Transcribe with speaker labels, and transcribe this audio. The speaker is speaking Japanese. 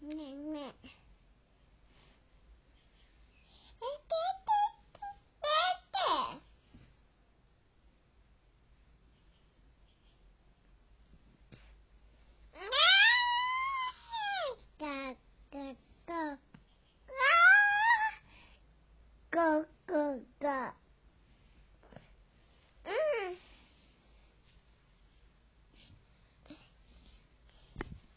Speaker 1: ねえねえ。えててて。ててねえだってと。わあゴ